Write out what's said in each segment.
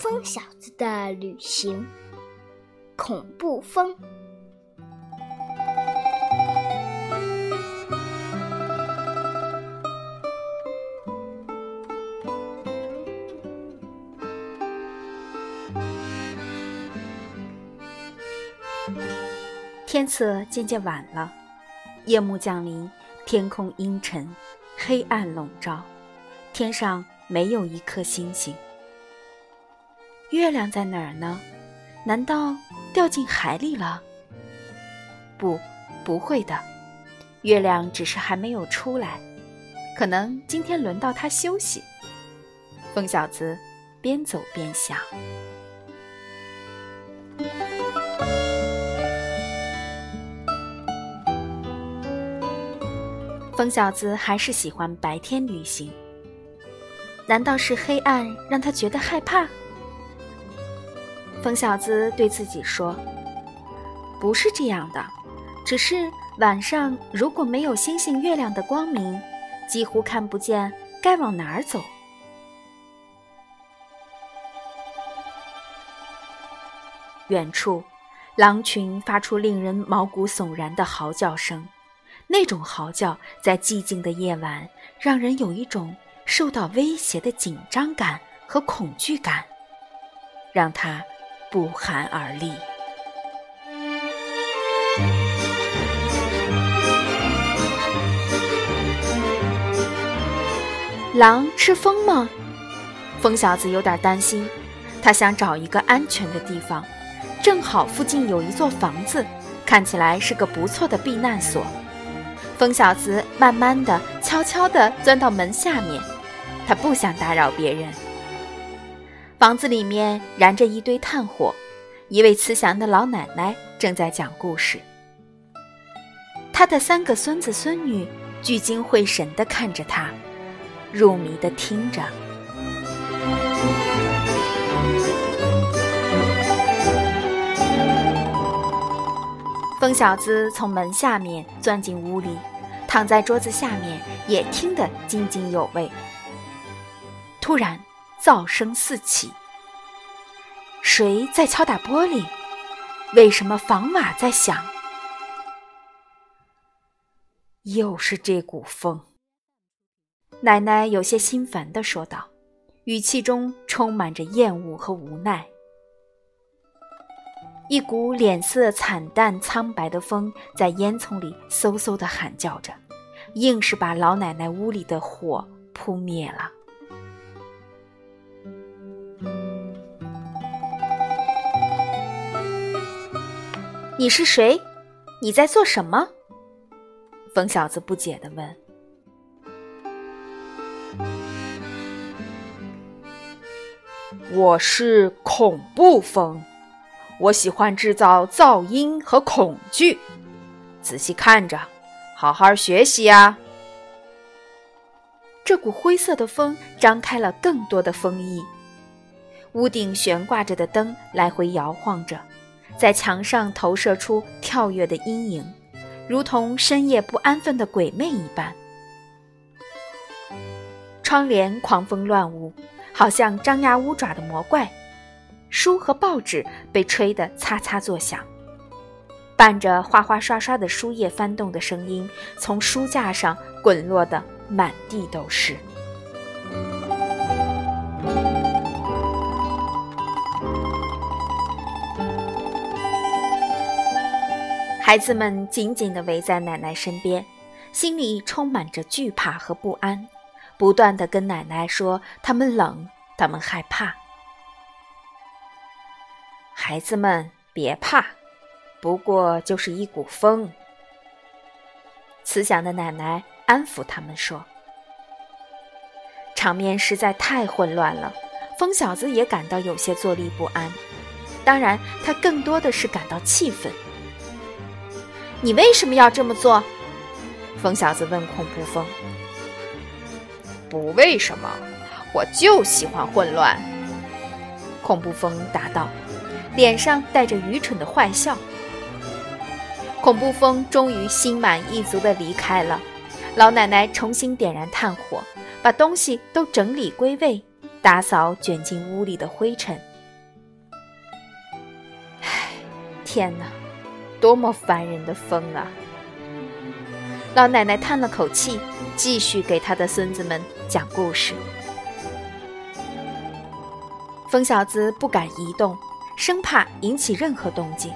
疯小子的旅行，恐怖风。天色渐渐晚了，夜幕降临，天空阴沉，黑暗笼罩，天上没有一颗星星。月亮在哪儿呢？难道掉进海里了？不，不会的，月亮只是还没有出来，可能今天轮到它休息。疯小子边走边想。疯小子还是喜欢白天旅行。难道是黑暗让他觉得害怕？疯小子对自己说：“不是这样的，只是晚上如果没有星星、月亮的光明，几乎看不见该往哪儿走。”远处，狼群发出令人毛骨悚然的嚎叫声。那种嚎叫在寂静的夜晚，让人有一种受到威胁的紧张感和恐惧感，让他不寒而栗。狼吃风吗？疯小子有点担心，他想找一个安全的地方，正好附近有一座房子，看起来是个不错的避难所。疯小子慢慢的、悄悄的钻到门下面，他不想打扰别人。房子里面燃着一堆炭火，一位慈祥的老奶奶正在讲故事。她的三个孙子孙女聚精会神地看着她，入迷地听着。疯小子从门下面钻进屋里。躺在桌子下面，也听得津津有味。突然，噪声四起。谁在敲打玻璃？为什么房瓦在响？又是这股风。奶奶有些心烦地说道，语气中充满着厌恶和无奈。一股脸色惨淡苍白的风在烟囱里嗖嗖地喊叫着，硬是把老奶奶屋里的火扑灭了。你是谁？你在做什么？疯小子不解地问。我是恐怖风。我喜欢制造噪音和恐惧。仔细看着，好好学习呀！这股灰色的风张开了更多的风翼，屋顶悬挂着的灯来回摇晃着，在墙上投射出跳跃的阴影，如同深夜不安分的鬼魅一般。窗帘狂风乱舞，好像张牙舞爪的魔怪。书和报纸被吹得擦擦作响，伴着哗哗刷刷的书页翻动的声音，从书架上滚落的满地都是。孩子们紧紧地围在奶奶身边，心里充满着惧怕和不安，不断地跟奶奶说：“他们冷，他们害怕。”孩子们别怕，不过就是一股风。慈祥的奶奶安抚他们说：“场面实在太混乱了，疯小子也感到有些坐立不安。当然，他更多的是感到气愤。你为什么要这么做？”疯小子问恐怖风。“不为什么，我就喜欢混乱。”恐怖风答道，脸上带着愚蠢的坏笑。恐怖风终于心满意足地离开了。老奶奶重新点燃炭火，把东西都整理归位，打扫卷进屋里的灰尘。唉，天哪！多么烦人的风啊！老奶奶叹了口气，继续给她的孙子们讲故事。疯小子不敢移动，生怕引起任何动静，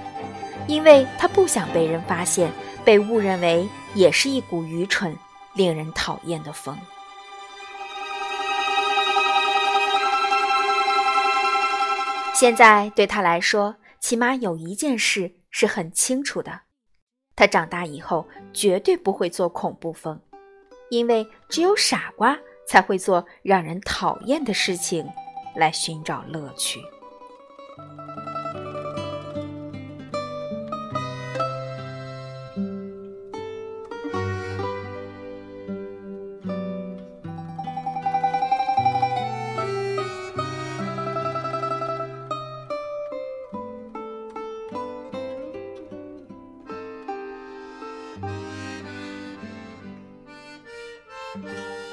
因为他不想被人发现，被误认为也是一股愚蠢、令人讨厌的风。现在对他来说，起码有一件事是很清楚的：他长大以后绝对不会做恐怖风，因为只有傻瓜才会做让人讨厌的事情。来寻找乐趣。Música